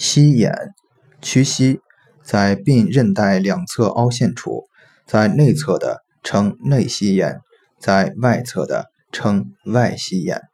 膝眼屈膝在并韧带两侧凹陷处在内侧的称内膝眼在外侧的称外膝眼